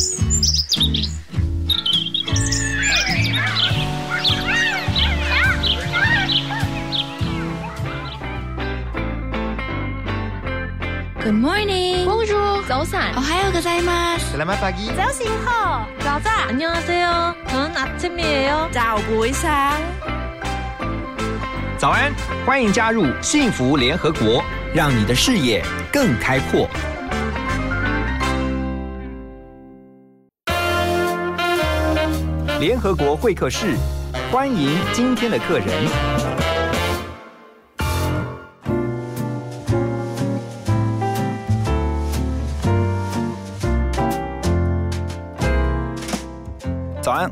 Good morning. Bonjour. 早安。哦，还有个在吗？ Selamat pagi.早醒好. 자자. 안녕하세요. 저는 아침이에요. 早不一상早安，欢迎加入幸福联合国，让你的视野更开阔。 联合国会客室，欢迎今天的客人。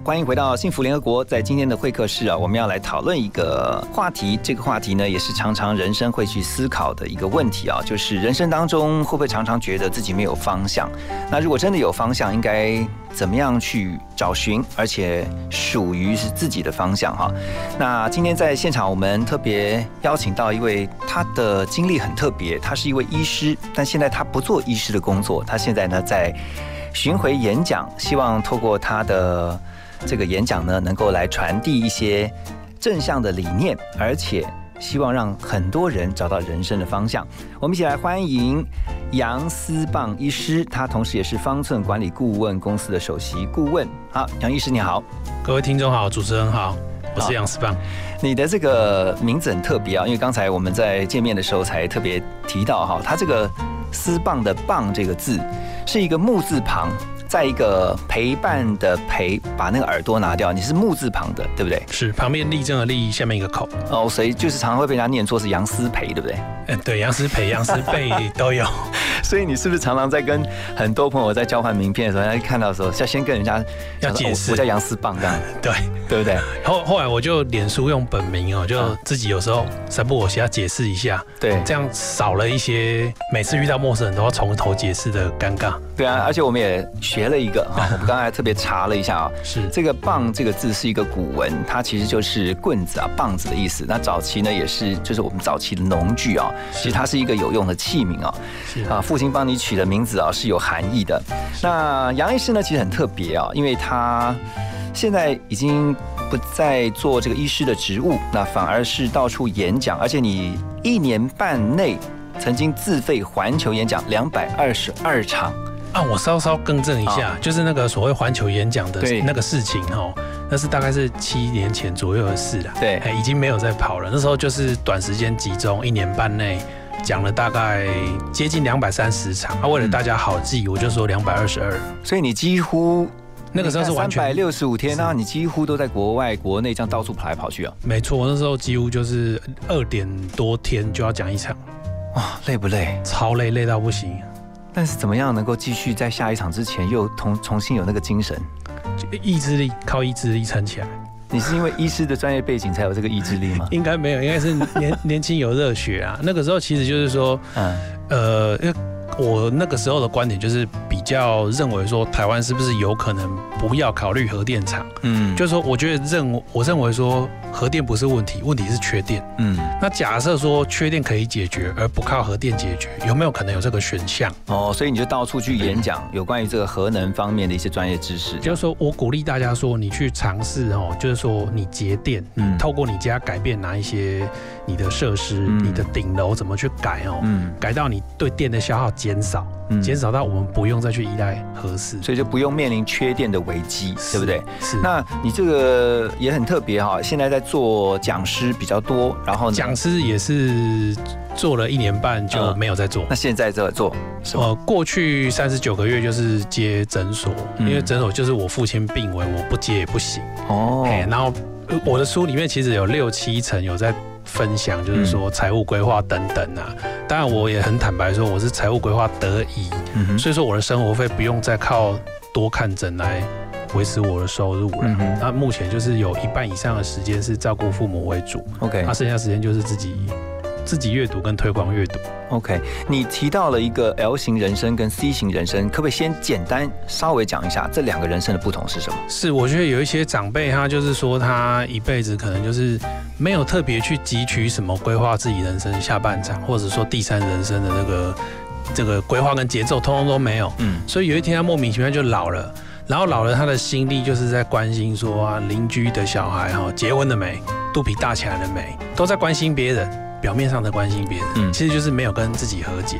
欢迎回到幸福联合国。在今天的会客室啊，我们要来讨论一个话题。这个话题呢，也是常常人生会去思考的一个问题啊，就是人生当中会不会常常觉得自己没有方向？那如果真的有方向，应该怎么样去找寻，而且属于是自己的方向哈？那今天在现场，我们特别邀请到一位，他的经历很特别，他是一位医师，但现在他不做医师的工作，他现在呢在。巡回演讲，希望透过他的这个演讲呢，能够来传递一些正向的理念，而且希望让很多人找到人生的方向。我们一起来欢迎杨思棒医师，他同时也是方寸管理顾问公司的首席顾问。好，杨医师你好，各位听众好，主持人好，我是杨思棒。你的这个名字很特别啊，因为刚才我们在见面的时候才特别提到哈，他这个。丝棒的棒这个字是一个木字旁，在一个陪伴的陪，把那个耳朵拿掉，你是木字旁的，对不对？是旁边立正的立，下面一个口。哦，所以就是常常会被人家念错是杨思培，对不对？嗯，对，杨思培、杨思贝都有。所以你是不是常常在跟很多朋友在交换名片的时候，人家看到的时候，要先跟人家要解释，我叫杨思棒这样？对，对不对？后后来我就脸书用本名哦，就自己有时候三不我先要解释一下，对，这样少了一些每次遇到陌生人都要从头解释的尴尬。对啊，而且我们也学了一个啊，我们刚才特别查了一下啊，是。这个棒这个字是一个古文，它其实就是棍子啊、棒子的意思。那早期呢也是就是我们早期的农具啊，其实它是一个有用的器皿啊，是。啊，父亲帮你取的名字啊是有含义的。那杨医师呢其实很特别啊，因为他现在已经不再做这个医师的职务，那反而是到处演讲，而且你一年半内曾经自费环球演讲两百二十二场。啊，我稍稍更正一下，就是那个所谓环球演讲的那个事情哈，那是大概是七年前左右的事了。对，已经没有在跑了。那时候就是短时间集中，一年半内讲了大概接近两百三十场。啊，为了大家好记，我就说两百二十二。所以你几乎那个时候是完全三百六十五天，啊你几乎都在国外、国内这样到处跑来跑去啊。没错，那时候几乎就是二点多天就要讲一场。哇，累不累？超累，累到不行。但是怎么样能够继续在下一场之前又重重新有那个精神？意志力靠意志力撑起来。你是因为医师的专业背景才有这个意志力吗？应该没有，应该是年年轻有热血啊。那个时候其实就是说，嗯，呃，因为我那个时候的观点就是比较认为说，台湾是不是有可能不要考虑核电厂？嗯，就是说，我觉得认我认为说。核电不是问题，问题是缺电。嗯，那假设说缺电可以解决，而不靠核电解决，有没有可能有这个选项？哦，所以你就到处去演讲，有关于这个核能方面的一些专业知识。就是说我鼓励大家说，你去尝试哦，就是说你节电，嗯，透过你家改变哪一些你的设施，你的顶楼怎么去改哦，嗯，改到你对电的消耗减少。减少到我们不用再去依赖核四，所以就不用面临缺电的危机，对不对？是。那你这个也很特别哈，现在在做讲师比较多，然后讲师也是做了一年半就没有在做。那现在在做？呃，过去三十九个月就是接诊所，因为诊所就是我父亲病危，我不接也不行。哦。然后我的书里面其实有六七成有在。分享就是说财务规划等等啊，当然我也很坦白说我是财务规划得宜，所以说我的生活费不用再靠多看诊来维持我的收入了。那目前就是有一半以上的时间是照顾父母为主，OK，那剩下时间就是自己。自己阅读跟推广阅读。OK，你提到了一个 L 型人生跟 C 型人生，可不可以先简单稍微讲一下这两个人生的不同是什么？是，我觉得有一些长辈他就是说他一辈子可能就是没有特别去汲取什么规划自己人生下半场，或者说第三人生的那个这个规划跟节奏，通通都没有。嗯，所以有一天他莫名其妙就老了，然后老人他的心力就是在关心说啊，邻居的小孩哈结婚了没，肚皮大起来了没，都在关心别人，表面上的关心别人，嗯，其实就是没有跟自己和解，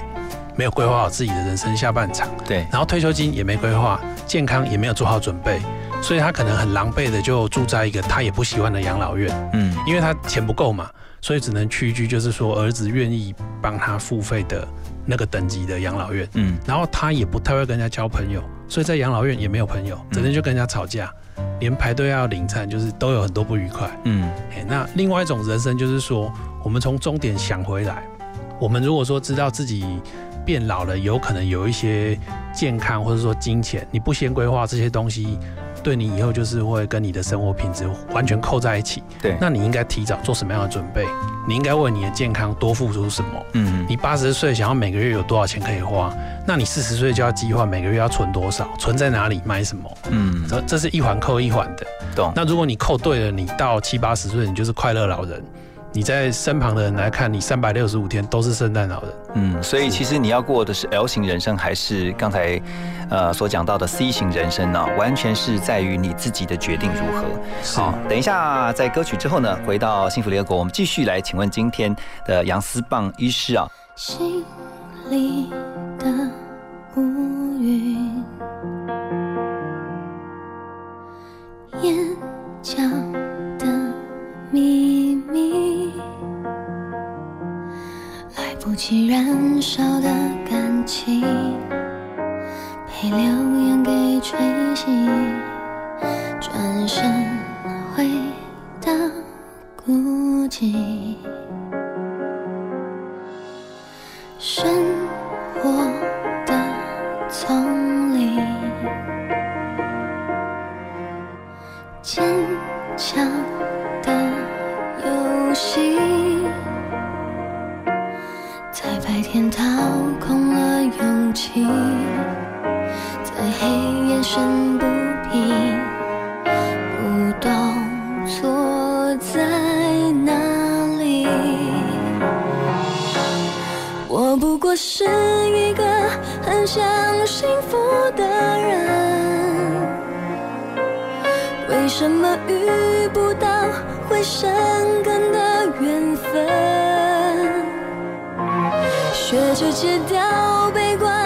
没有规划好自己的人生下半场。对，然后退休金也没规划，健康也没有做好准备。所以他可能很狼狈的就住在一个他也不喜欢的养老院，嗯，因为他钱不够嘛，所以只能屈居，就是说儿子愿意帮他付费的那个等级的养老院，嗯，然后他也不太会跟人家交朋友，所以在养老院也没有朋友，整天就跟人家吵架，连排队要领餐就是都有很多不愉快，嗯，那另外一种人生就是说，我们从终点想回来，我们如果说知道自己变老了，有可能有一些健康或者说金钱，你不先规划这些东西。对你以后就是会跟你的生活品质完全扣在一起。对，那你应该提早做什么样的准备？你应该为你的健康多付出什么？嗯，你八十岁想要每个月有多少钱可以花？那你四十岁就要计划每个月要存多少？存在哪里？买什么？嗯，这这是一环扣一环的。懂。那如果你扣对了，你到七八十岁，你就是快乐老人。你在身旁的人来看，你三百六十五天都是圣诞老人。嗯，所以其实你要过的是 L 型人生，还是刚才呃所讲到的 C 型人生呢？完全是在于你自己的决定如何。好，等一下在歌曲之后呢，回到幸福联合国，我们继续来请问今天的杨思棒医师啊。心里的乌云，眼角的秘密。来不及燃烧的感情，被流言给吹熄，转身回到孤寂。生活的丛林，坚强游戏。白天掏空了勇气，在黑夜深不平，不懂错在哪里。我不过是一个很想幸福的人，为什么遇不到会生戒掉悲观，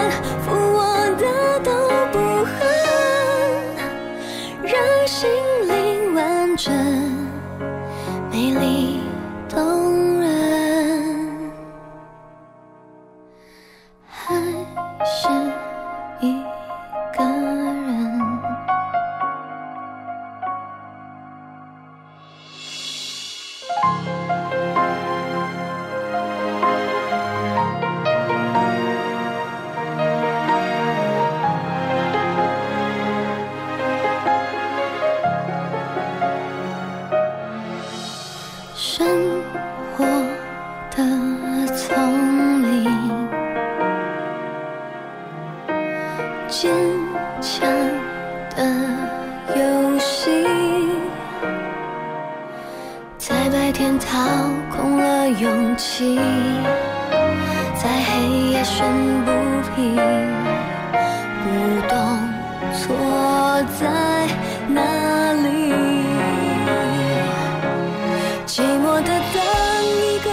寂寞的等一个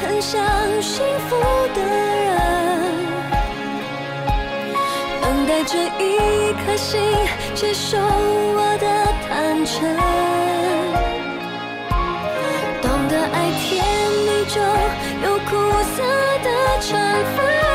很想幸福的人等待着一颗心接受我的坦诚。懂得爱甜蜜中有苦涩的成分。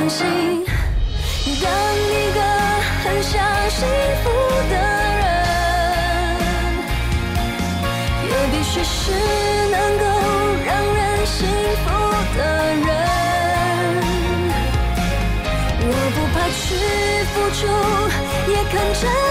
相信，当一个很想幸福的人，也必须是能够让人幸福的人。我不怕去付出，也肯承。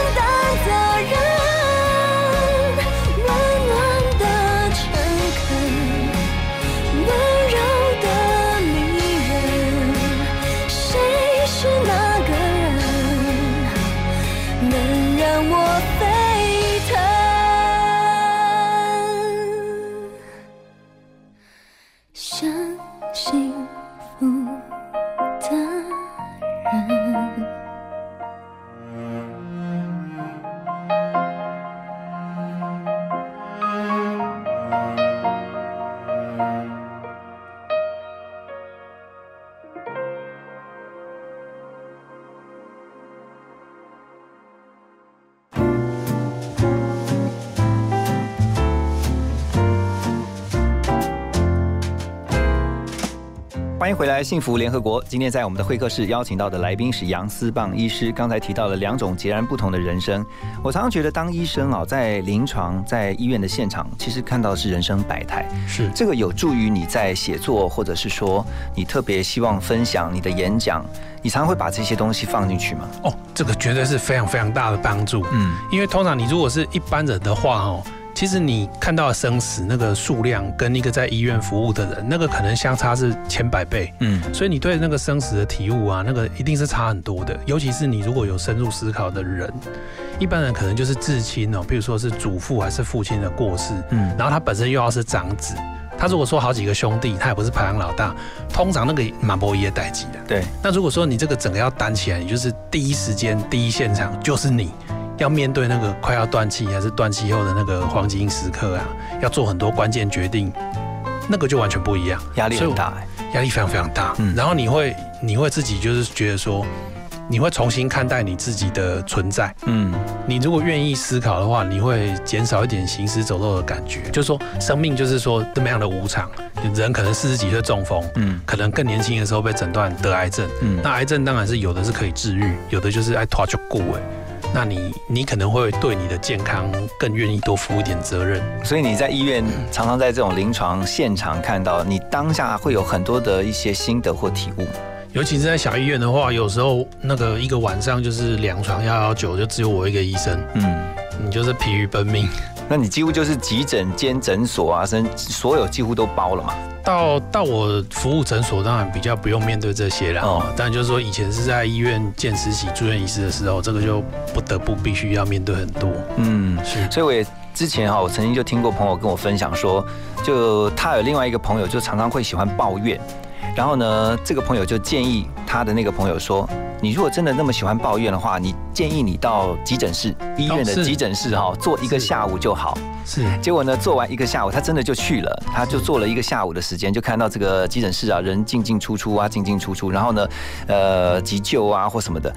欢迎回来，幸福联合国。今天在我们的会客室邀请到的来宾是杨思棒医师。刚才提到了两种截然不同的人生。我常常觉得当医生啊，在临床、在医院的现场，其实看到的是人生百态。是这个有助于你在写作，或者是说你特别希望分享你的演讲，你常常会把这些东西放进去吗？哦，这个绝对是非常非常大的帮助。嗯，因为通常你如果是一般人的话，哦。其实你看到的生死那个数量，跟一个在医院服务的人，那个可能相差是千百倍。嗯，所以你对那个生死的体悟啊，那个一定是差很多的。尤其是你如果有深入思考的人，一般人可能就是至亲哦，比如说是祖父还是父亲的过世，嗯，然后他本身又要是长子，他如果说好几个兄弟，他也不是排行老大，通常那个蛮不也待机的。对，那如果说你这个整个要担起来，你就是第一时间、第一现场就是你。要面对那个快要断气还是断气后的那个黄金时刻啊，要做很多关键决定，那个就完全不一样，压力很大，压力非常非常大。嗯，然后你会你会自己就是觉得说，你会重新看待你自己的存在。嗯，你如果愿意思考的话，你会减少一点行尸走肉的感觉。就是说，生命就是说这么样的无常，人可能四十几岁中风，嗯，可能更年轻的时候被诊断得癌症，嗯，那癌症当然是有的是可以治愈，有的就是爱拖就过哎。那你你可能会对你的健康更愿意多负一点责任，所以你在医院常常在这种临床现场看到，你当下会有很多的一些心得或体悟。尤其是在小医院的话，有时候那个一个晚上就是两床幺幺九，就只有我一个医生，嗯，你就是疲于奔命。那你几乎就是急诊兼诊所啊，甚所有几乎都包了嘛。到到我服务诊所，当然比较不用面对这些了。哦，但就是说以前是在医院见实习住院医师的时候，这个就不得不必须要面对很多。嗯，是。所以我也之前哈，我曾经就听过朋友跟我分享说，就他有另外一个朋友，就常常会喜欢抱怨。然后呢，这个朋友就建议他的那个朋友说。你如果真的那么喜欢抱怨的话，你建议你到急诊室医院的急诊室哈，做一个下午就好。是。结果呢，做完一个下午，他真的就去了，他就做了一个下午的时间，就看到这个急诊室啊，人进进出出啊，进进出出，然后呢，呃，急救啊或什么的。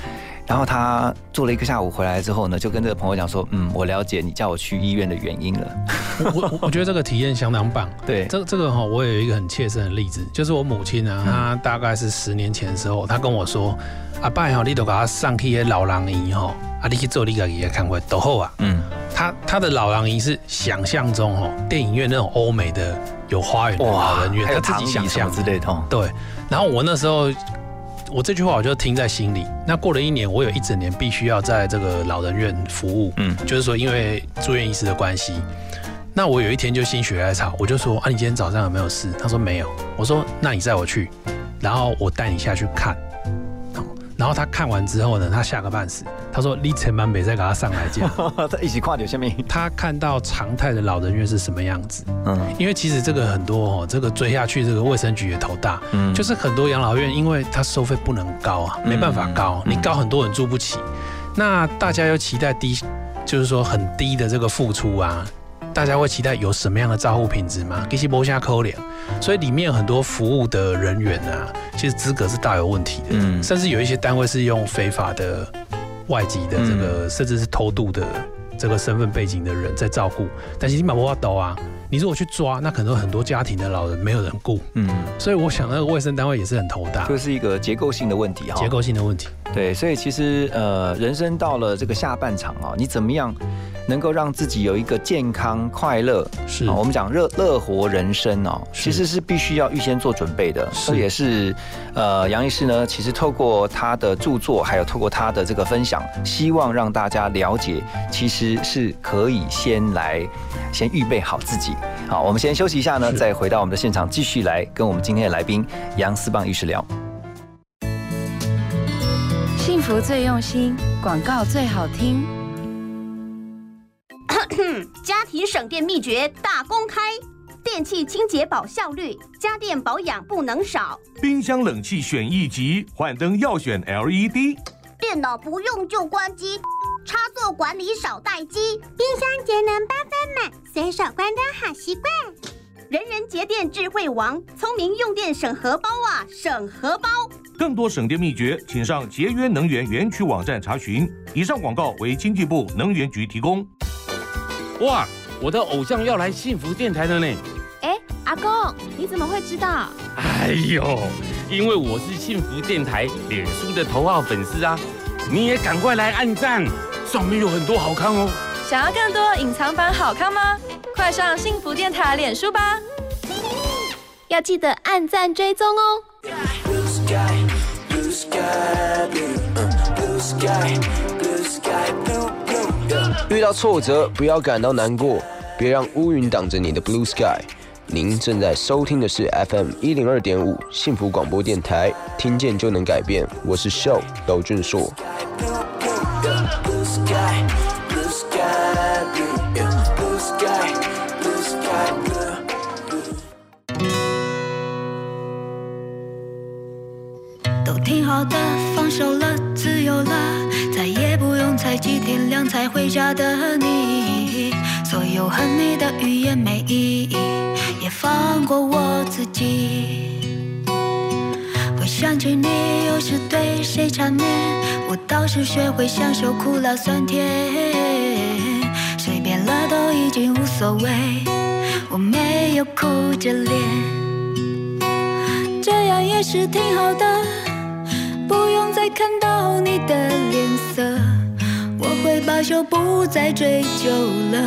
然后他做了一个下午回来之后呢，就跟这个朋友讲说，嗯，我了解你叫我去医院的原因了。我我觉得这个体验相当棒。对，这这个哈，我有一个很切身的例子，就是我母亲呢，她大概是十年前的时候，她跟我说。阿爸哈，你都给他上去的老人院哈，啊，你去做你个爷爷看会都好啊。嗯，他他的老人院是想象中哈，电影院那种欧美的有花园的老人院，他自己想象之类的。对，然后我那时候，我这句话我就听在心里。那过了一年，我有一整年必须要在这个老人院服务。嗯，就是说因为住院医师的关系，那我有一天就心血来潮，我就说啊，你今天早上有没有事？他说没有。我说那你载我去，然后我带你下去看。然后他看完之后呢，他吓个半死。他说：“你千万别再给他上来讲。”他一起跨掉下面。他看到常态的老人院是什么样子？嗯，因为其实这个很多哦，这个追下去，这个卫生局也头大。嗯，就是很多养老院，因为它收费不能高啊，没办法高，你高很多人住不起。那大家又期待低，就是说很低的这个付出啊。大家会期待有什么样的照护品质吗？给些摸下抠脸，所以里面很多服务的人员啊，其实资格是大有问题的。嗯，甚至有一些单位是用非法的外籍的这个，甚至是偷渡的这个身份背景的人在照顾。但是你马不法抖啊，你如果去抓，那可能很多家庭的老人没有人顾。嗯，所以我想那个卫生单位也是很头大。这是一个结构性的问题哈。结构性的问题。对，所以其实呃，人生到了这个下半场啊，你怎么样？能够让自己有一个健康快乐，是我们讲乐乐活人生哦，其实是必须要预先做准备的。这也是呃杨医师呢，其实透过他的著作，还有透过他的这个分享，希望让大家了解，其实是可以先来先预备好自己。好，我们先休息一下呢，再回到我们的现场，继续来跟我们今天的来宾杨思棒医师聊。幸福最用心，广告最好听。家庭省电秘诀大公开，电器清洁保效率，家电保养不能少。冰箱冷气选一级，换灯要选 LED。电脑不用就关机，插座管理少待机。冰箱节能八分满，随手关灯好习惯。人人节电智慧王，聪明用电省荷包啊，省荷包。更多省电秘诀，请上节约能源园区网站查询。以上广告为经济部能源局提供。哇，我的偶像要来幸福电台了呢！哎。阿公，你怎么会知道？哎呦，因为我是幸福电台脸书的头号粉丝啊！你也赶快来按赞，上面有很多好看哦。想要更多隐藏版好看吗？快上幸福电台脸书吧！要记得按赞追踪哦。遇到挫折不要感到难过，别让乌云挡着你的 blue sky。您正在收听的是 FM 一零二点五幸福广播电台，听见就能改变。我是 Show 娄俊硕。挺好的，放手了，自由了，再也不用猜忌天亮才回家的你。所有恨你的语言没意义，也放过我自己。会想起你，又是对谁缠绵？我倒是学会享受苦辣酸甜，随便了都已经无所谓，我没有哭着脸，这样也是挺好的。不用再看到你的脸色，我会罢休，不再追究了。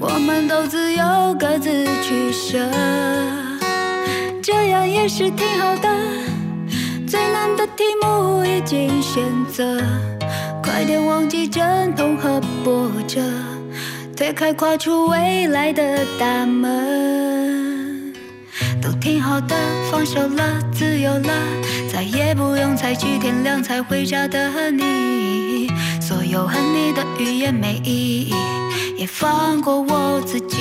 我们都自由，各自取舍，这样也是挺好的。最难的题目已经选择，快点忘记阵痛和波折，推开跨出未来的大门，挺好的，放手了，自由了。再也不用猜几天亮才回家的你，所有恨你的语言没意义，也放过我自己。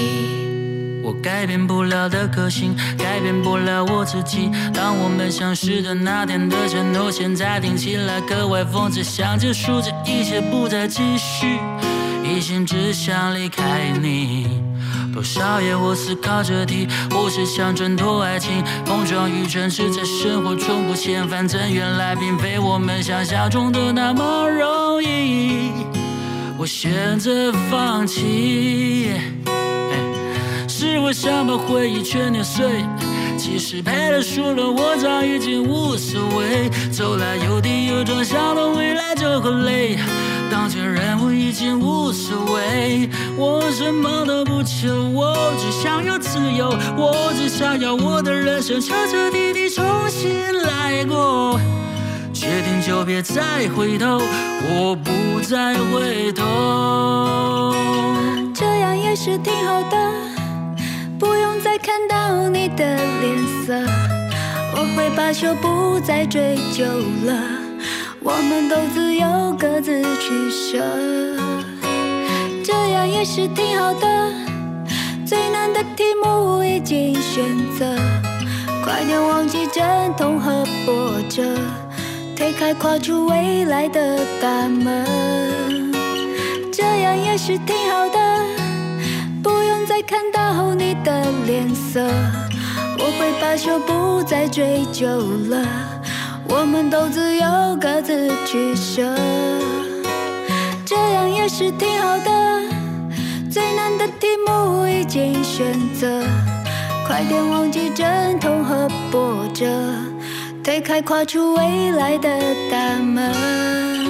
我改变不了的个性，改变不了我自己。当我们相识的那天的承诺，现在听起来格外讽刺，想结束这一切，不再继续，一心只想离开你。多少夜我思考这题，或是想挣脱爱情，碰撞与诚实在生活中不嫌反正原来并非我们想象中的那么容易。我选择放弃，是我想把回忆全碾碎。其实赔了输了，我早已经无所谓。走来有跌有撞，想到未来就很累。当前人物已经无所谓，我什么都不求，我只想要自由，我只想要我的人生彻彻底底重新来过。决定就别再回头，我不再回头。这样也是挺好的，不用再看到你的脸色，我会罢休，不再追究了。我们都自由，各自取舍，这样也是挺好的。最难的题目已经选择，快点忘记阵痛和波折，推开跨出未来的大门，这样也是挺好的。不用再看到你的脸色，我会罢休，不再追究了。我们都自由，各自取舍，这样也是挺好的。最难的题目已经选择，快点忘记阵痛和波折，推开跨出未来的大门。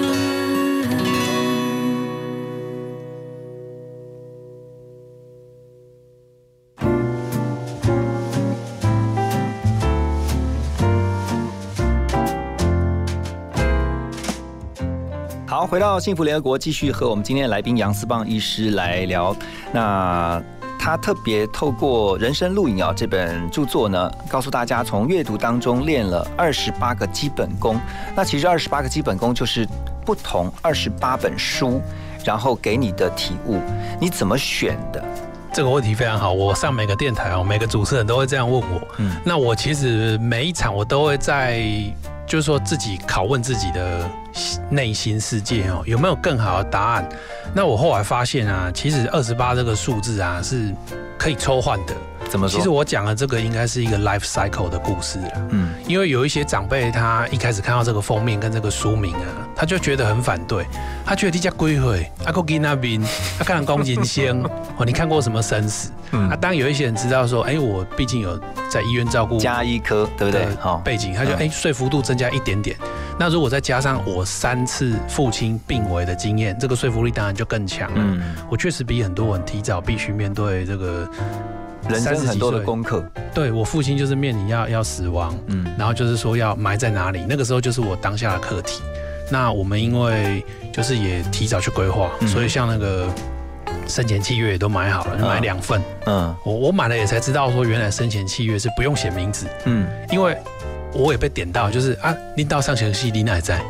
回到幸福联合国，继续和我们今天的来宾杨思棒医师来聊。那他特别透过《人生录影》啊这本著作呢，告诉大家从阅读当中练了二十八个基本功。那其实二十八个基本功就是不同二十八本书，然后给你的体悟，你怎么选的？这个问题非常好，我上每个电台哦，每个主持人都会这样问我。嗯，那我其实每一场我都会在。就是说自己拷问自己的内心世界哦，有没有更好的答案？那我后来发现啊，其实二十八这个数字啊是可以抽换的怎么说？其实我讲的这个应该是一个 life cycle 的故事了。嗯，因为有一些长辈他一开始看到这个封面跟这个书名啊，他就觉得很反对，他觉得这家归回阿哥给那边，他看了宫金仙哦，你看过什么生死？嗯，啊，当有一些人知道说，哎，我毕竟有在医院照顾加医科，对不对？好，背景他就哎说服度增加一点点。那如果再加上我三次父亲病危的经验，这个说服力当然就更强了。嗯，我确实比很多人提早必须面对这个人生很多的功课。对我父亲就是面临要要死亡，嗯，然后就是说要埋在哪里，那个时候就是我当下的课题。那我们因为就是也提早去规划，所以像那个生前契约也都买好了，买两份。嗯，我我买了也才知道说原来生前契约是不用写名字。嗯，因为。我也被点到，就是啊，拎到上前戏，你奶在？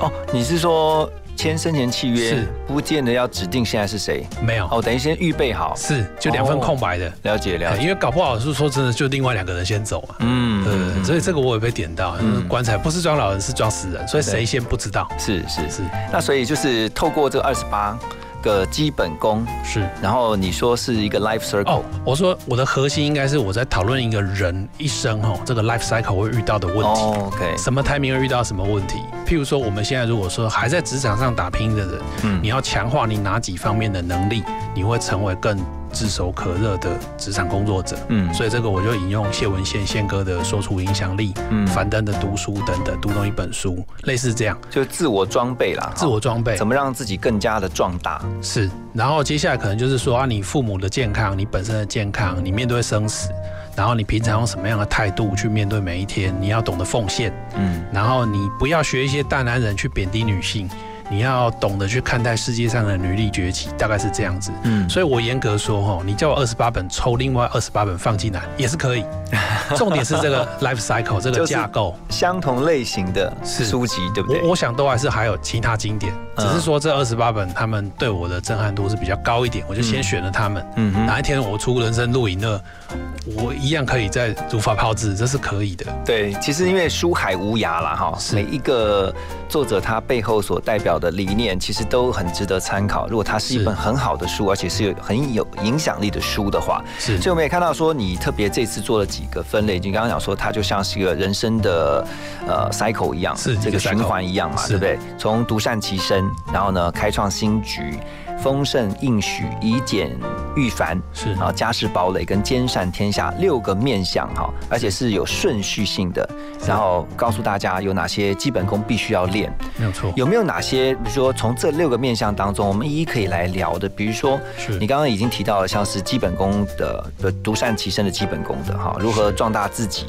哦，你是说签生前契约是不见得要指定现在是谁？没有哦，等于先预备好，是就两份空白的，了解了解。因为搞不好是说真的，就另外两个人先走嘛。嗯，对，所以这个我也被点到，棺材不是装老人，是装死人，所以谁先不知道？是是是。那所以就是透过这二十八。个基本功。是，然后你说是一个 life circle，哦，我说我的核心应该是我在讨论一个人一生哦，这个 life cycle 会遇到的问题，OK，什么 timing 会遇到什么问题？譬如说我们现在如果说还在职场上打拼的人，嗯，你要强化你哪几方面的能力，你会成为更。炙手可热的职场工作者，嗯，所以这个我就引用谢文宪宪哥的说出影响力，嗯，樊登的读书等等，读懂一本书，类似这样，就自我装备啦，自我装备，怎么让自己更加的壮大？是，然后接下来可能就是说啊，你父母的健康，你本身的健康，你面对生死，然后你平常用什么样的态度去面对每一天？你要懂得奉献，嗯，然后你不要学一些大男人去贬低女性。你要懂得去看待世界上的女力崛起，大概是这样子。嗯，所以我严格说哈，你叫我二十八本抽另外二十八本放进来也是可以。重点是这个 life cycle 这个架构，相同类型的书籍，对不对？我我想都还是还有其他经典，只是说这二十八本他们对我的震撼度是比较高一点，我就先选了他们。嗯，哪一天我出人生露营了，我一样可以在如法炮制，这是可以的。对，其实因为书海无涯啦哈，每一个作者他背后所代表。的理念其实都很值得参考。如果它是一本很好的书，而且是有很有影响力的书的话，是。所以我们也看到说，你特别这次做了几个分类，你刚刚讲说，它就像是一个人生的呃 cycle 一样，是这个循环一样嘛，对不对？从独善其身，然后呢，开创新局。丰盛应许，以简御繁，是啊，家世堡垒跟兼善天下六个面相哈，而且是有顺序性的，然后告诉大家有哪些基本功必须要练，没有错。有没有哪些，比如说从这六个面相当中，我们一一可以来聊的？比如说，是你刚刚已经提到了，像是基本功的，呃，独善其身的基本功的哈，如何壮大自己。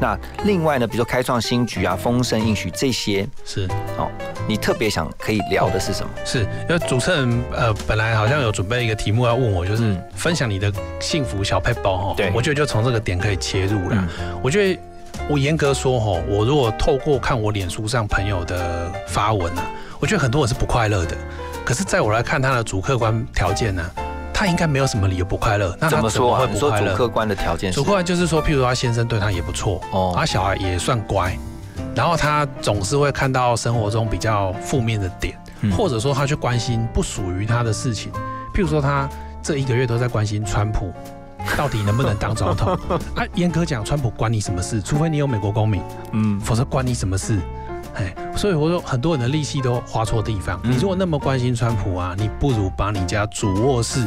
那另外呢，比如说开创新局啊、丰盛应许这些，是哦。你特别想可以聊的是什么？是因为主持人呃，本来好像有准备一个题目要问我，就是分享你的幸福小配包哈。对，我觉得就从这个点可以切入了。我觉得我严格说哈，我如果透过看我脸书上朋友的发文啊，我觉得很多人是不快乐的。可是在我来看他的主客观条件呢？他应该没有什么理由不快乐，那怎么说会不快乐？主客观的条件，主客观就是说，譬如他先生对他也不错，哦，他小孩也算乖，然后他总是会看到生活中比较负面的点，或者说他去关心不属于他的事情，譬如说他这一个月都在关心川普 到底能不能当总统，啊，严格讲，川普关你什么事？除非你有美国公民，嗯，否则关你什么事？哎，所以我说很多人的力气都花错地方。你如果那么关心川普啊，你不如把你家主卧室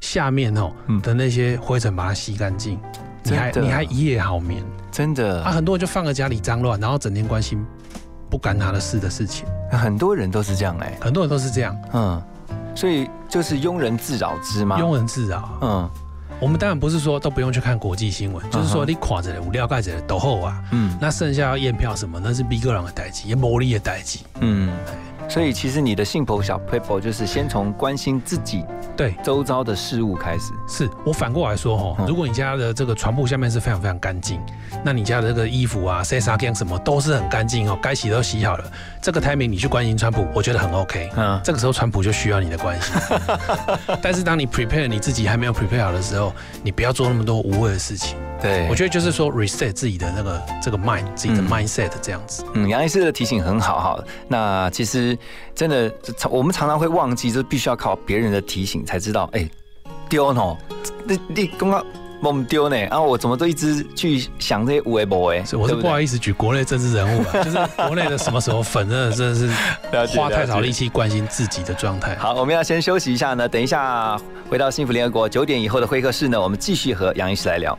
下面哦的那些灰尘把它吸干净，你还你还一夜好眠。真的啊，很多人就放在家里脏乱，然后整天关心不干他的事的事情。很多人都是这样哎，很多人都是这样。嗯，所以就是庸人自扰之嘛。庸人自扰。嗯。我们当然不是说都不用去看国际新闻，就是说你垮着的、无料盖着的都后啊，嗯，那剩下要验票什么，那是 B 个人的代际，也魔力的代际，嗯。所以其实你的幸福小 paper 就是先从关心自己对周遭的事物开始。是我反过来说哈，如果你家的这个床铺下面是非常非常干净，那你家的这个衣服啊、塞沙干什么都是很干净哦，该洗都洗好了。这个 timing 你去关心川普，我觉得很 OK。嗯，这个时候川普就需要你的关心。但是当你 prepare 你自己还没有 prepare 好的时候，你不要做那么多无谓的事情。对，我觉得就是说 reset 自己的那个这个 mind，自己的 mindset 这样子。嗯，杨医师的提醒很好哈。那其实真的，我们常常会忘记，就必须要靠别人的提醒才知道。哎，丢哦，你你刚刚梦丢呢，然后我怎么都一直去想这些无为不为，我是不好意思举国内政治人物啊，就是国内的什么时候粉，真的真的是花太少力气关心自己的状态。好，我们要先休息一下呢，等一下回到幸福联合国九点以后的会客室呢，我们继续和杨医师来聊。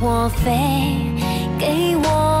我飞，给我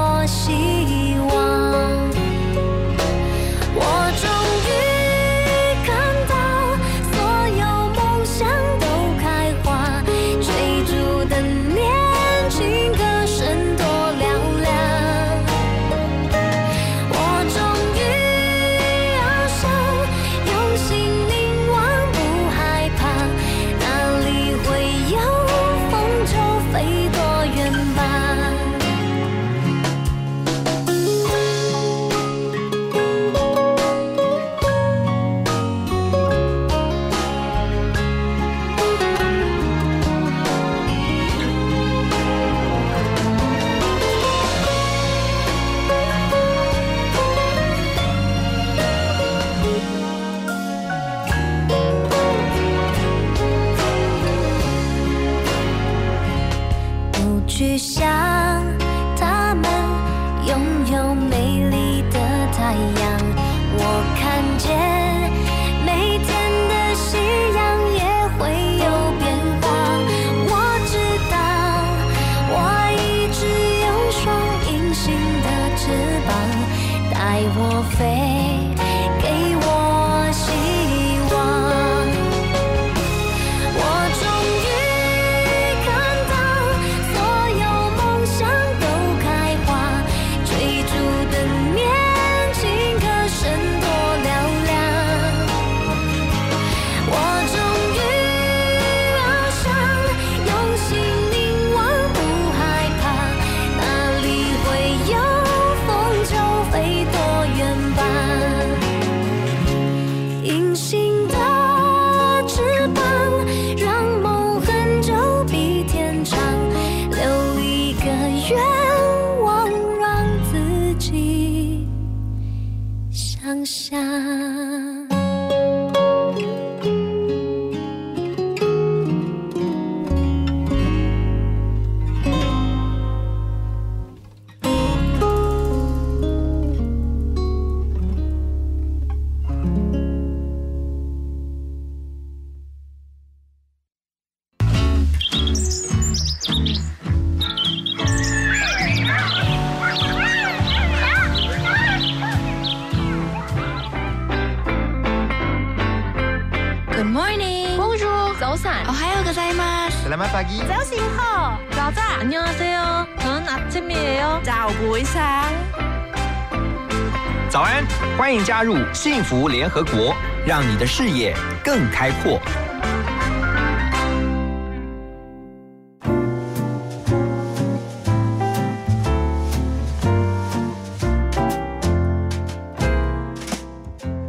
幸福联合国，让你的视野更开阔。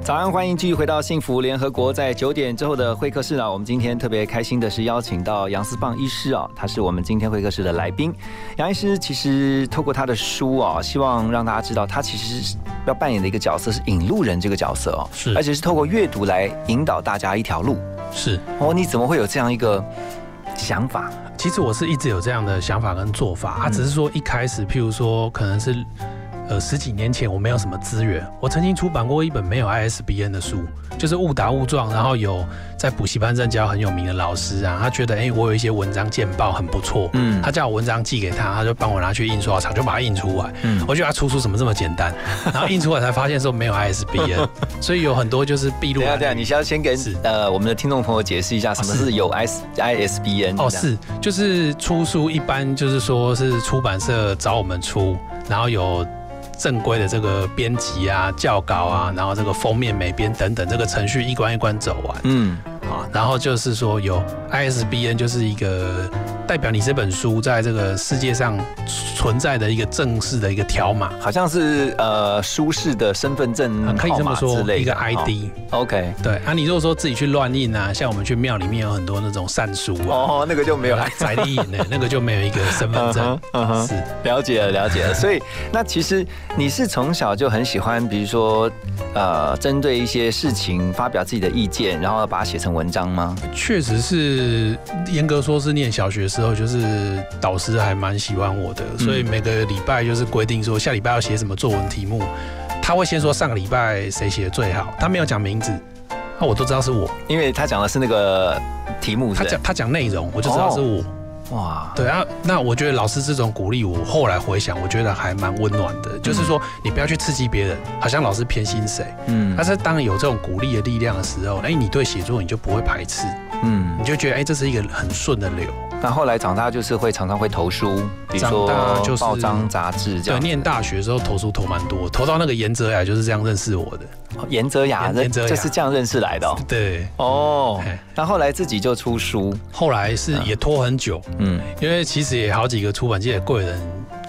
早安，欢迎继续回到幸福联合国。在九点之后的会客室呢，我们今天特别开心的是邀请到杨思棒医师啊，他是我们今天会客室的来宾。杨医师其实透过他的书啊，希望让大家知道，他其实是要扮演的一个角色是引路人这个角色哦，是，而且是透过阅读来引导大家一条路。是哦，你怎么会有这样一个想法？其实我是一直有这样的想法跟做法，啊，只是说一开始，譬如说可能是。呃十几年前我没有什么资源，我曾经出版过一本没有 ISBN 的书，就是误打误撞，然后有在补习班任教很有名的老师啊，他觉得哎我有一些文章见报很不错，嗯，他叫我文章寄给他，他就帮我拿去印刷厂就把它印出来，嗯，我觉得他出书怎么这么简单，然后印出来才发现说没有 ISBN，所以有很多就是闭路。对啊对啊，你需要先给呃我们的听众朋友解释一下什么是有 S ISBN 哦是就是出书一般就是说是出版社找我们出。然后有正规的这个编辑啊、校稿啊，然后这个封面美编等等，这个程序一关一关走完。嗯。啊，然后就是说有 ISBN，就是一个代表你这本书在这个世界上存在的一个正式的一个条码，好像是呃舒适的身份证可以这么说一个 ID。OK，对啊，你如果说自己去乱印啊，像我们去庙里面有很多那种善书啊，哦，那个就没有彩礼印的，那个就没有一个身份证。嗯哼是了解了，了解了。所以那其实你是从小就很喜欢，比如说呃，针对一些事情发表自己的意见，然后把它写成。文章吗？确实是，严格说是念小学的时候，就是导师还蛮喜欢我的，所以每个礼拜就是规定说下礼拜要写什么作文题目，他会先说上个礼拜谁写的最好，他没有讲名字，那我都知道是我，因为他讲的是那个题目，他讲他讲内容，我就知道是我。哇，对啊，那我觉得老师这种鼓励，我后来回想，我觉得还蛮温暖的。就是说，你不要去刺激别人，好像老师偏心谁。嗯，但是当有这种鼓励的力量的时候，哎，你对写作你就不会排斥。嗯，你就觉得哎，这是一个很顺的流。那后来长大就是会常常会投书，比如说报章杂志这样。对，念大学的时候投书投蛮多，投到那个严泽雅就是这样认识我的。严泽雅，严泽雅就是这样认识来的。对，哦。那后来自己就出书，后来是也拖很久。嗯，因为其实也好几个出版界的贵人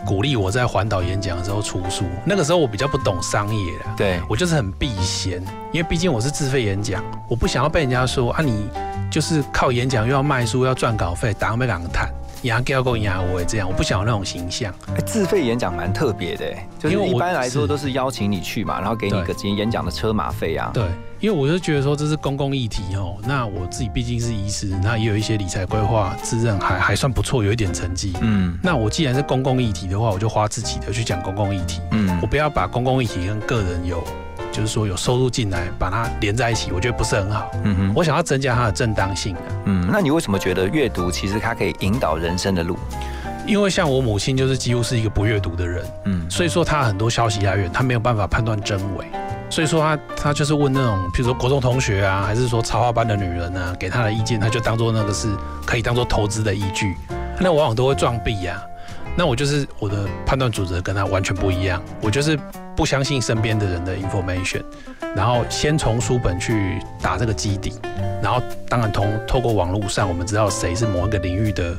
鼓励我在环岛演讲的时候出书。那个时候我比较不懂商业啊，对我就是很避嫌，因为毕竟我是自费演讲，我不想要被人家说啊你。就是靠演讲又要卖书要赚稿费，打没两个谈，牙给要够牙我也这样，我不想有那种形象。自费演讲蛮特别的，就是一般来说都是邀请你去嘛，然后给你个今天演讲的车马费啊。对，因为我就觉得说这是公共议题哦，那我自己毕竟是医师，那也有一些理财规划自认还还算不错，有一点成绩。嗯，那我既然是公共议题的话，我就花自己的去讲公共议题。嗯，我不要把公共议题跟个人有。就是说有收入进来，把它连在一起，我觉得不是很好。嗯哼，我想要增加它的正当性。嗯，那你为什么觉得阅读其实它可以引导人生的路？因为像我母亲就是几乎是一个不阅读的人，嗯，所以说她很多消息来源她没有办法判断真伪，所以说他他就是问那种，比如说国中同学啊，还是说插画班的女人啊，给他的意见，他就当做那个是可以当做投资的依据，那往往都会撞壁呀。那我就是我的判断准则跟他完全不一样，我就是不相信身边的人的 information，然后先从书本去打这个基底，然后当然通透过网络上，我们知道谁是某一个领域的。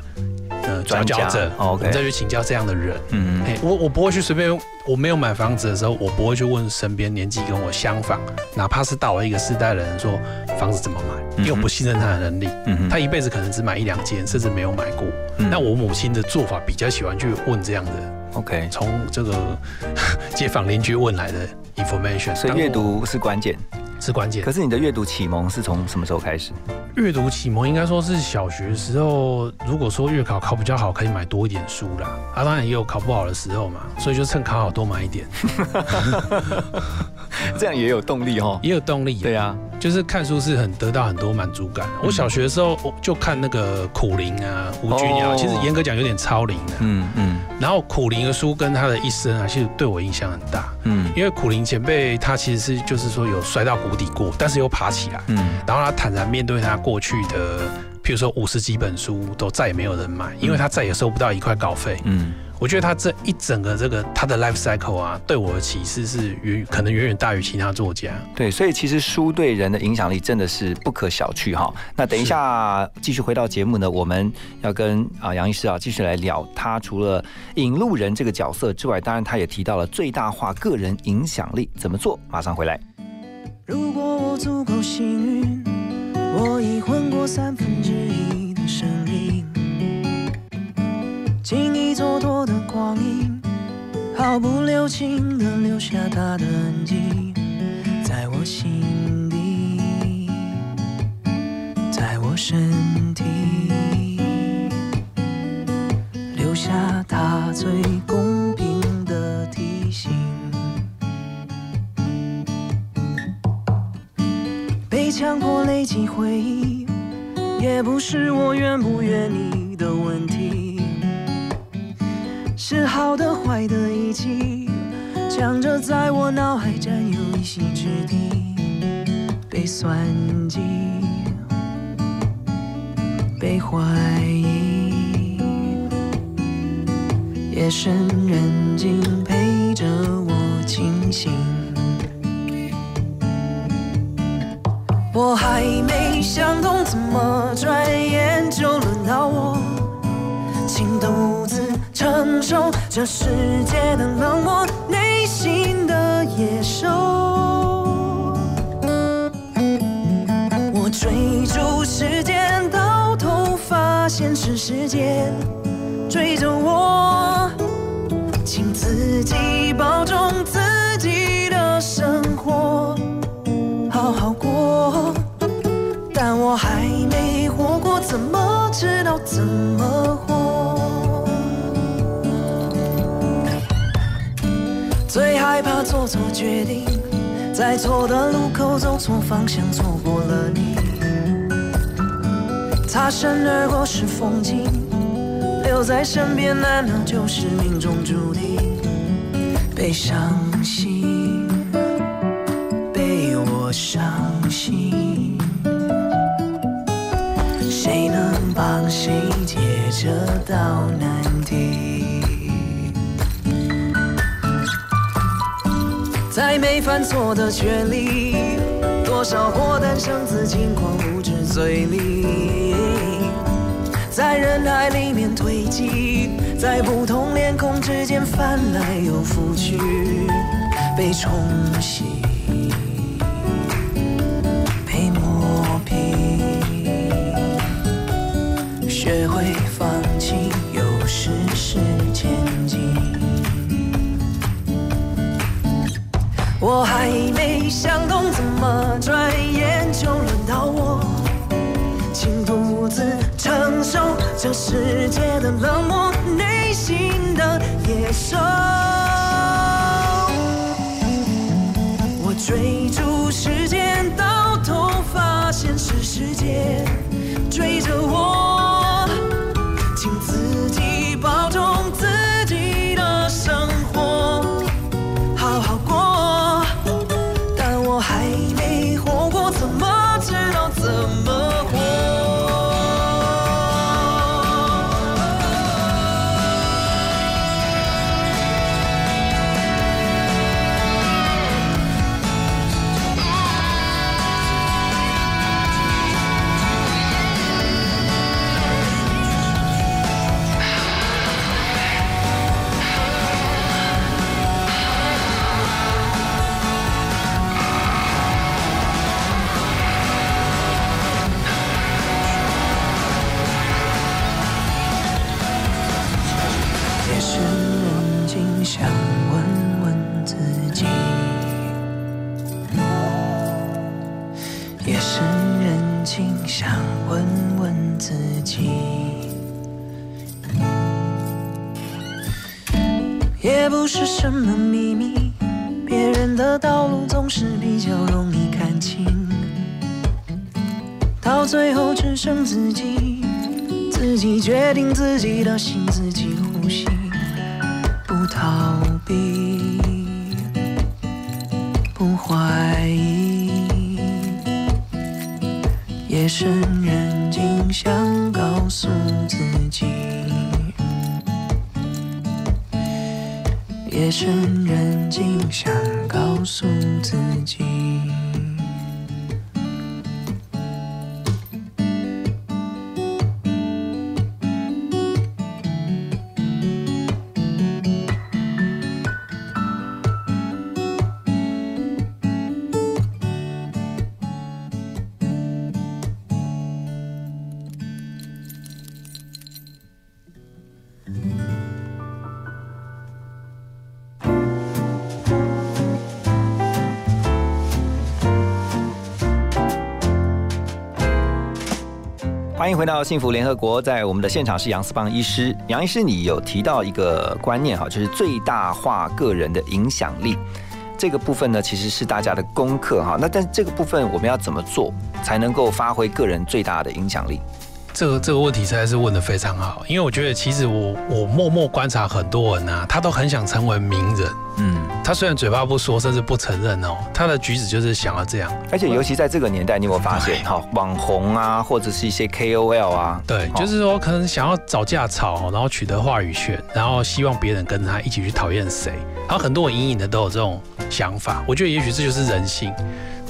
呃，专家者，我们再去请教这样的人。嗯，我我不会去随便，我没有买房子的时候，我不会去问身边年纪跟我相仿，哪怕是大我一个世代的人说房子怎么买，因为我不信任他的能力。嗯他一辈子可能只买一两间，甚至没有买过。那我母亲的做法比较喜欢去问这样的。OK，从这个 街坊邻居问来的 information，所以阅读是关键。是关键。可是你的阅读启蒙是从什么时候开始？阅读启蒙应该说是小学时候。如果说月考考比较好，可以买多一点书啦。啊，当然也有考不好的时候嘛，所以就趁考好多买一点。这样也有动力哦，也有动力。对啊，就是看书是很得到很多满足感。我小学的时候就看那个苦灵啊、胡君啊，其实严格讲有点超龄的。嗯嗯。然后苦灵的书跟他的一生啊，其实对我影响很大。嗯，因为苦灵前辈他其实是就是说有摔到谷底过，但是又爬起来。嗯，然后他坦然面对他过去的，譬如说五十几本书都再也没有人买，因为他再也收不到一块稿费。嗯。我觉得他这一整个这个他的 life cycle 啊，对我的启示是远可能远远大于其他作家。对，所以其实书对人的影响力真的是不可小觑哈。那等一下继续回到节目呢，我们要跟啊杨医师啊继续来聊他除了引路人这个角色之外，当然他也提到了最大化个人影响力怎么做。马上回来。如果我足够幸运，我已混过三分之一的生命。轻易蹉跎的光阴，毫不留情的留下他的痕迹，在我心底，在我身体，留下他最公平的提醒。被强迫累积回忆，也不是我愿不愿意的问题。是好的坏的一起，强着在我脑海占有一席之地，被算计，被怀疑，夜深人静陪着我清醒。我还没想通，怎么转眼就轮到我，请独自承受这世界的冷漠，内心的野兽。我追逐时间，到头发现是时间追着我，请自己保重自己的生活。好好过，但我还没活过，怎么知道怎么害怕做错决定，在错的路口走错方向，错过了你。擦身而过是风景，留在身边难道就是命中注定？被伤心。被我伤心，谁能帮谁解这道难题？在没犯错的权利，多少过单生子轻狂无知嘴里，在人海里面堆积，在不同脸孔之间翻来又覆去，被冲洗。被磨平学会界的冷漠，深人静，想告诉自己。迎回到幸福联合国，在我们的现场是杨思邦医师。杨医师，你有提到一个观念哈，就是最大化个人的影响力。这个部分呢，其实是大家的功课哈。那但这个部分我们要怎么做，才能够发挥个人最大的影响力？这个这个问题实在是问的非常好，因为我觉得其实我我默默观察很多人啊，他都很想成为名人。嗯，他虽然嘴巴不说，甚至不承认哦，他的举止就是想要这样。而且尤其在这个年代，你有没有发现？哈，网红啊，或者是一些 KOL 啊，对，就是说可能想要找架吵，然后取得话语权，然后希望别人跟他一起去讨厌谁。然后很多人隐隐的都有这种想法。我觉得也许这就是人性。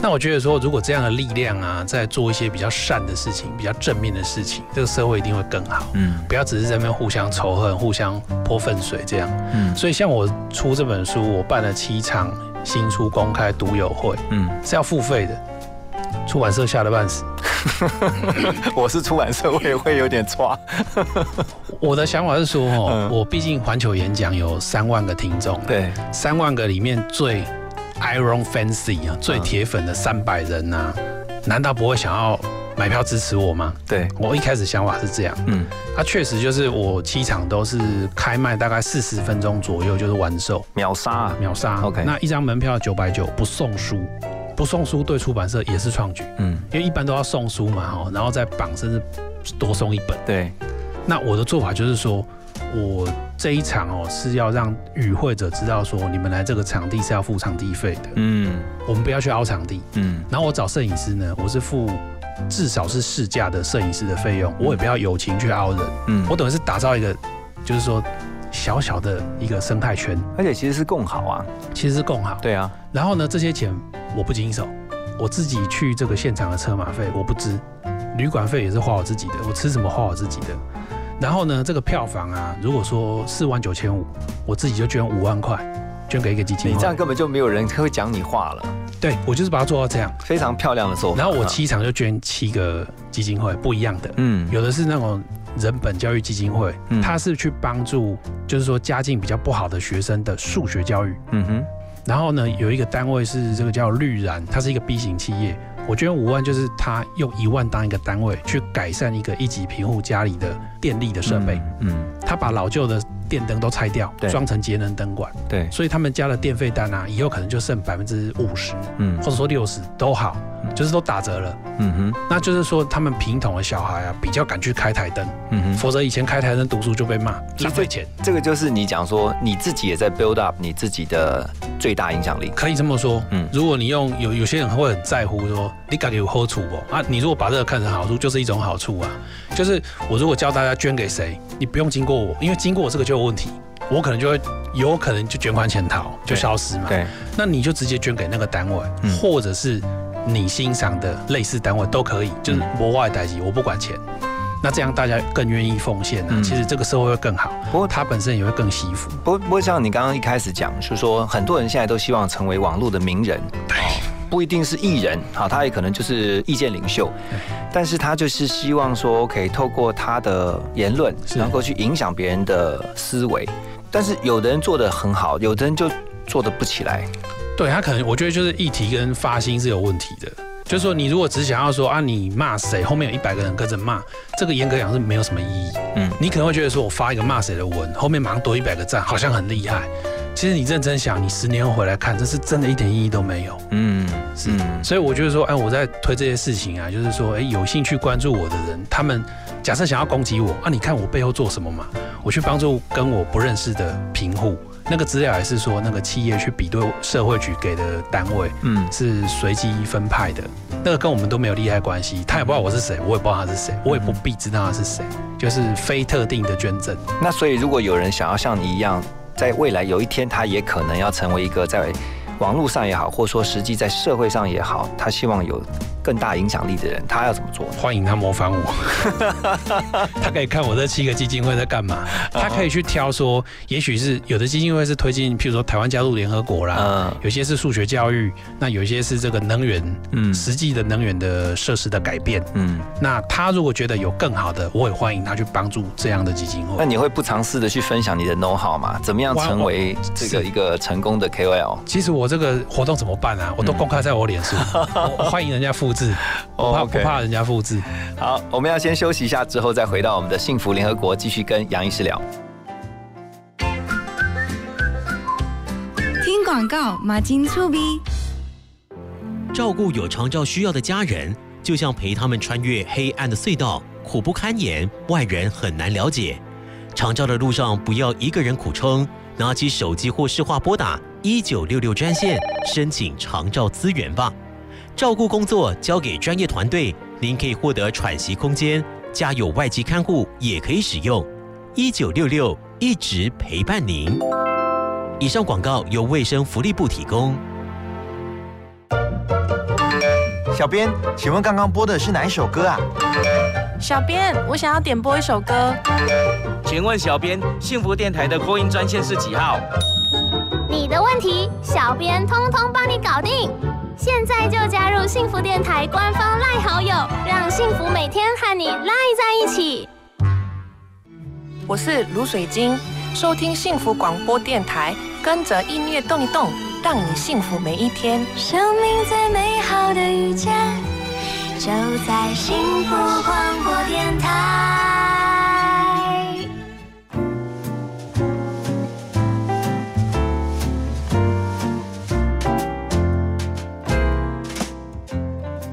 那我觉得说，如果这样的力量啊，在做一些比较善的事情、比较正面的事情，这个社会一定会更好。嗯，不要只是在那边互相仇恨、互相泼粪水这样。嗯，所以像我出这本书，我办了七场新书公开读友会，嗯，是要付费的。出版社吓得半死。我是出版社，我也会有点抓。我的想法是说，哦，我毕竟环球演讲有三万个听众，对，三万个里面最。Iron Fancy 啊，最铁粉的三百人呐，难道不会想要买票支持我吗？对。我一开始想法是这样，嗯，他确实就是我七场都是开卖大概四十分钟左右就是完售，秒杀啊。秒杀。OK，那一张门票九百九不送书，不送书对出版社也是创举，嗯，因为一般都要送书嘛，哈，然后再绑甚至多送一本。对，那我的做法就是说。我这一场哦是要让与会者知道说，你们来这个场地是要付场地费的。嗯，我们不要去凹场地。嗯，然后我找摄影师呢，我是付至少是市价的摄影师的费用，我也不要友情去凹人。嗯，我等于是打造一个，就是说小小的一个生态圈，而且其实是共好啊，其实是共好。对啊，然后呢，这些钱我不经手，我自己去这个现场的车马费我不支，旅馆费也是花我自己的，我吃什么花我自己的。然后呢，这个票房啊，如果说四万九千五，我自己就捐五万块，捐给一个基金会。你这样根本就没有人会讲你话了。对，我就是把它做到这样，非常漂亮的做法。然后我七场就捐七个基金会，不一样的。嗯，有的是那种人本教育基金会，它是去帮助，就是说家境比较不好的学生的数学教育。嗯哼。然后呢，有一个单位是这个叫绿然，它是一个 B 型企业。我捐五万，就是他用一万当一个单位去改善一个一级贫户家里的电力的设备。嗯，他把老旧的电灯都拆掉，装成节能灯管。对，所以他们家的电费单啊，以后可能就剩百分之五十，嗯，或者说六十都好，就是都打折了。嗯哼，那就是说他们平统的小孩啊，比较敢去开台灯。嗯哼，否则以前开台灯读书就被骂，浪费钱。这个就是你讲说你自己也在 build up 你自己的最大影响力。可以这么说。嗯，如果你用有有些人会很在乎说。你感觉有好处不啊？你如果把这个看成好处，就是一种好处啊。就是我如果教大家捐给谁，你不用经过我，因为经过我这个就有问题，我可能就会有可能就捐款潜逃，就消失嘛。对，那你就直接捐给那个单位，或者是你欣赏的类似单位都可以，就是国外代级，我不管钱。那这样大家更愿意奉献呢？其实这个社会会更好，不过他本身也会更惜福。不过不过像你刚刚一开始讲，就是说很多人现在都希望成为网络的名人。对。不一定是艺人，好，他也可能就是意见领袖，但是他就是希望说，可以透过他的言论，能够去影响别人的思维。但是有的人做的很好，有的人就做的不起来。对他可能，我觉得就是议题跟发心是有问题的。就是说，你如果只想要说啊，你骂谁，后面有一百个人跟着骂，这个严格讲是没有什么意义。嗯，你可能会觉得说我发一个骂谁的文，后面马上多一百个赞，好像很厉害。其实你认真想，你十年后回来看，这是真的一点意义都没有。嗯，是。所以我觉得说，哎，我在推这些事情啊，就是说，哎，有兴趣关注我的人，他们假设想要攻击我啊，你看我背后做什么嘛？我去帮助跟我不认识的贫户，那个资料还是说那个企业去比对社会局给的单位，嗯，是随机分派的，那个跟我们都没有利害关系，他也不知道我是谁，我也不知道他是谁，我也不必知道他是谁，就是非特定的捐赠。那所以如果有人想要像你一样。在未来有一天，他也可能要成为一个在网络上也好，或者说实际在社会上也好，他希望有。更大影响力的人，他要怎么做？欢迎他模仿我，他可以看我这七个基金会在干嘛，他可以去挑说，也许是有的基金会是推进，譬如说台湾加入联合国啦，有些是数学教育，那有些是这个能源，嗯，实际的能源的设施的改变，嗯，那他如果觉得有更好的，我也欢迎他去帮助这样的基金会。那你会不尝试的去分享你的 know how 吗？怎么样成为这个一个成功的 KOL？其实我这个活动怎么办啊？我都公开在我脸书，欢迎人家付。复制，我怕不怕人家复制。好，我们要先休息一下，之后再回到我们的幸福联合国，继续跟杨医师聊。听广告，马金醋鼻。照顾有长照需要的家人，就像陪他们穿越黑暗的隧道，苦不堪言，外人很难了解。长照的路上，不要一个人苦撑，拿起手机或视话拨打一九六六专线，申请长照资源吧。照顾工作交给专业团队，您可以获得喘息空间，家有外籍看护也可以使用。一九六六一直陪伴您。以上广告由卫生福利部提供。小编，请问刚刚播的是哪一首歌啊？小编，我想要点播一首歌。请问小编，幸福电台的扩音专线是几号？你的问题，小编通通帮你搞定。现在就加入幸福电台官方赖好友，让幸福每天和你赖在一起。我是卢水晶，收听幸福广播电台，跟着音乐动一动，让你幸福每一天。生命最美好的遇见，就在幸福广播电台。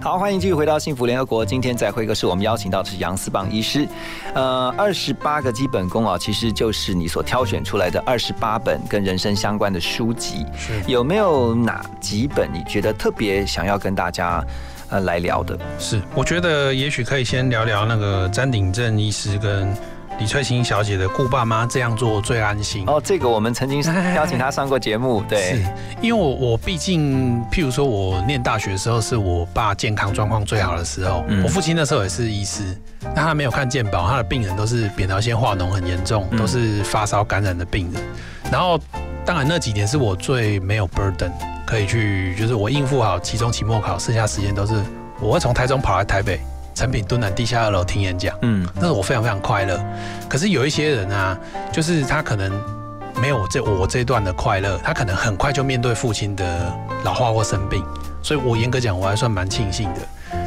好，欢迎继续回到幸福联合国。今天在会客室，我们邀请到的是杨思棒医师。呃，二十八个基本功啊，其实就是你所挑选出来的二十八本跟人生相关的书籍。是有没有哪几本你觉得特别想要跟大家呃来聊的？是，我觉得也许可以先聊聊那个詹鼎正医师跟。李翠琴小姐的顾爸妈这样做最安心哦，这个我们曾经 邀请她上过节目，对，是因为我我毕竟，譬如说我念大学的时候，是我爸健康状况最好的时候，我父亲那时候也是医师，那他没有看健保，他的病人都是扁桃腺化脓很严重，都是发烧感染的病人，然后当然那几年是我最没有 burden 可以去，就是我应付好期中、期末考，剩下时间都是我会从台中跑来台北。成品敦南地下二楼听演讲，嗯，那是我非常非常快乐。可是有一些人啊，就是他可能没有这我这段的快乐，他可能很快就面对父亲的老化或生病，所以我严格讲，我还算蛮庆幸的。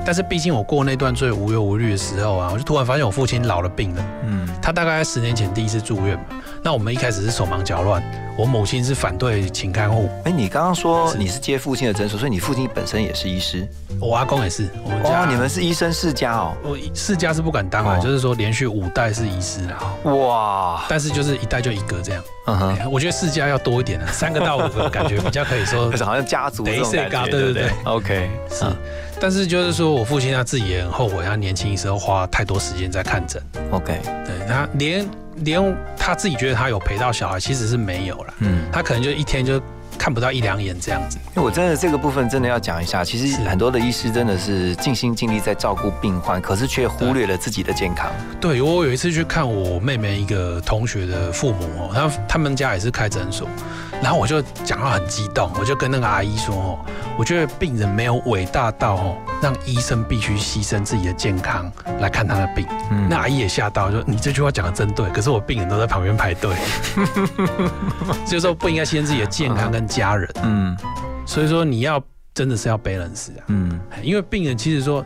但是毕竟我过那段最无忧无虑的时候啊，我就突然发现我父亲老了病了，嗯，他大概十年前第一次住院嘛。那我们一开始是手忙脚乱，我母亲是反对请看护。哎，你刚刚说你是接父亲的诊所，所以你父亲本身也是医师，我阿公也是。我们家你们是医生世家哦。我世家是不敢当啊，就是说连续五代是医师啊。哇！但是就是一代就一个这样。嗯哼，我觉得世家要多一点啊，三个到五个感觉比较可以说，好像家族这种感觉。对对对，OK，是。但是就是说我父亲他自己也很后悔，他年轻时候花太多时间在看诊。OK，对他连。连他自己觉得他有陪到小孩，其实是没有了。嗯，他可能就一天就看不到一两眼这样子。因为我真的这个部分真的要讲一下，其实很多的医师真的是尽心尽力在照顾病患，可是却忽略了自己的健康。对我有一次去看我妹妹一个同学的父母哦，他他们家也是开诊所。然后我就讲话很激动，我就跟那个阿姨说：“哦，我觉得病人没有伟大到哦，让医生必须牺牲自己的健康来看他的病。”那阿姨也吓到，说：“你这句话讲的真对。”可是我病人都在旁边排队，所以说不应该牺牲自己的健康跟家人。嗯，所以说你要真的是要 balance 啊。嗯，因为病人其实说，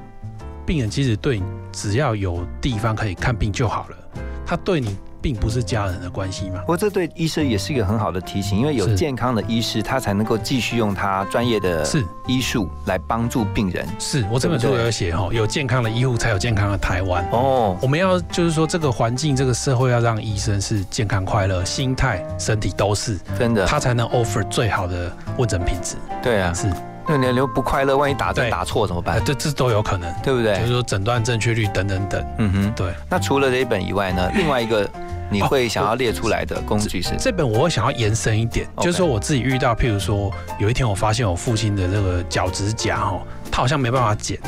病人其实对只要有地方可以看病就好了，他对你。并不是家人的关系嘛？不过这对医生也是一个很好的提醒，因为有健康的医师，他才能够继续用他专业的是医术来帮助病人。是我这本书有写哈，有健康的医护才有健康的台湾。哦，我们要就是说这个环境、这个社会要让医生是健康快乐，心态、身体都是真的，他才能 offer 最好的问诊品质。对啊，是。那你留不快乐，万一打针打错怎么办？这这都有可能，对不对？就是说诊断正确率等等等。嗯哼，对。那除了这一本以外呢，另外一个。你会想要列出来的工具是这本，我会想要延伸一点，就是说我自己遇到，譬如说有一天我发现我父亲的这个脚趾甲哦，他好像没办法剪，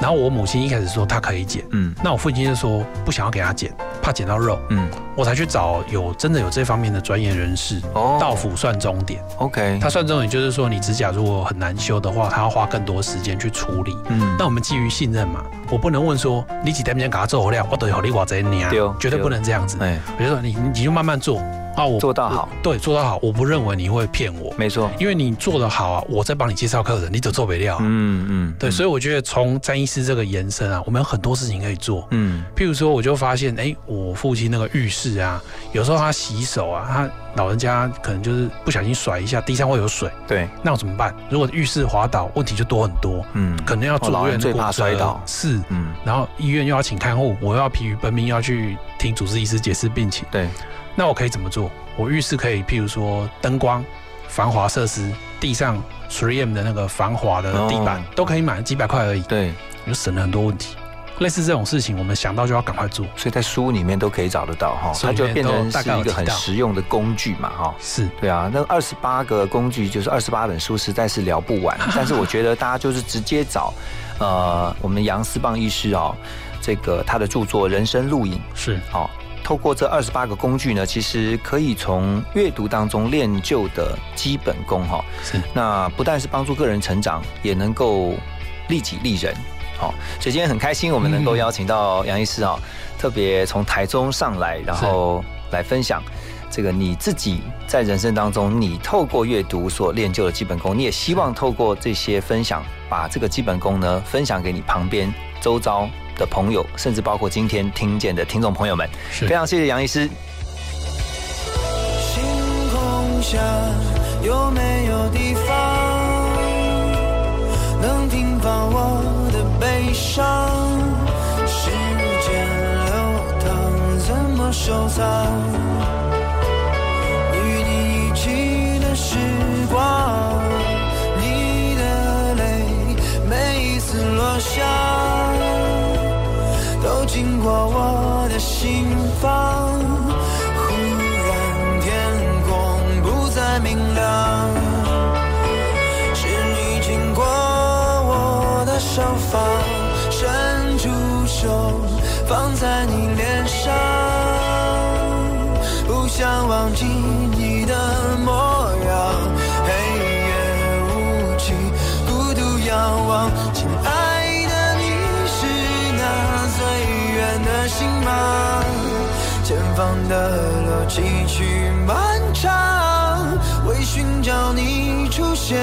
然后我母亲一开始说她可以剪，嗯，那我父亲就说不想要给她剪，怕剪到肉，嗯，我才去找有真的有这方面的专业人士，哦，到府算终点，OK，他算终点就是说你指甲如果很难修的话，他要花更多时间去处理，嗯，那我们基于信任嘛。我不能问说你几天前给他做好料，我都有你我这你啊，绝对不能这样子。哎，我就说你你就慢慢做，啊，我做到好，对，做到好，我不认为你会骗我，没错，因为你做得好啊，我在帮你介绍客人，你只做不了，嗯嗯，对，所以我觉得从詹医师这个延伸啊，我们有很多事情可以做，嗯，譬如说，我就发现，哎，我父亲那个浴室啊，有时候他洗手啊，他老人家可能就是不小心甩一下，地上会有水，对，那我怎么办？如果浴室滑倒，问题就多很多，嗯，可能要住院，最怕摔倒，是，嗯，然后医院又要请看护，我又要疲于奔命，要去听主治医师解释病情，对，那我可以怎么做？我浴室可以，譬如说灯光、防滑设施，地上 3M 的那个防滑的地板都可以买，几百块而已，对，就省了很多问题。类似这种事情，我们想到就要赶快做，所以在书里面都可以找得到哈，它就变成是一个很实用的工具嘛哈。是对啊，那二十八个工具就是二十八本书，实在是聊不完。但是我觉得大家就是直接找，呃，我们杨思棒医师哦，这个他的著作《人生录影》是好。透过这二十八个工具呢，其实可以从阅读当中练就的基本功哈。是，那不但是帮助个人成长，也能够利己利人。好，所以今天很开心，我们能够邀请到杨医师啊，特别从台中上来，然后来分享这个你自己在人生当中，你透过阅读所练就的基本功，你也希望透过这些分享，把这个基本功呢分享给你旁边周遭的朋友，甚至包括今天听见的听众朋友们。非常谢谢杨医师。星空下有没有地方能停放我的悲伤？时间流淌，怎么收藏？过我的心房。方的路崎岖漫长，为寻找你出现。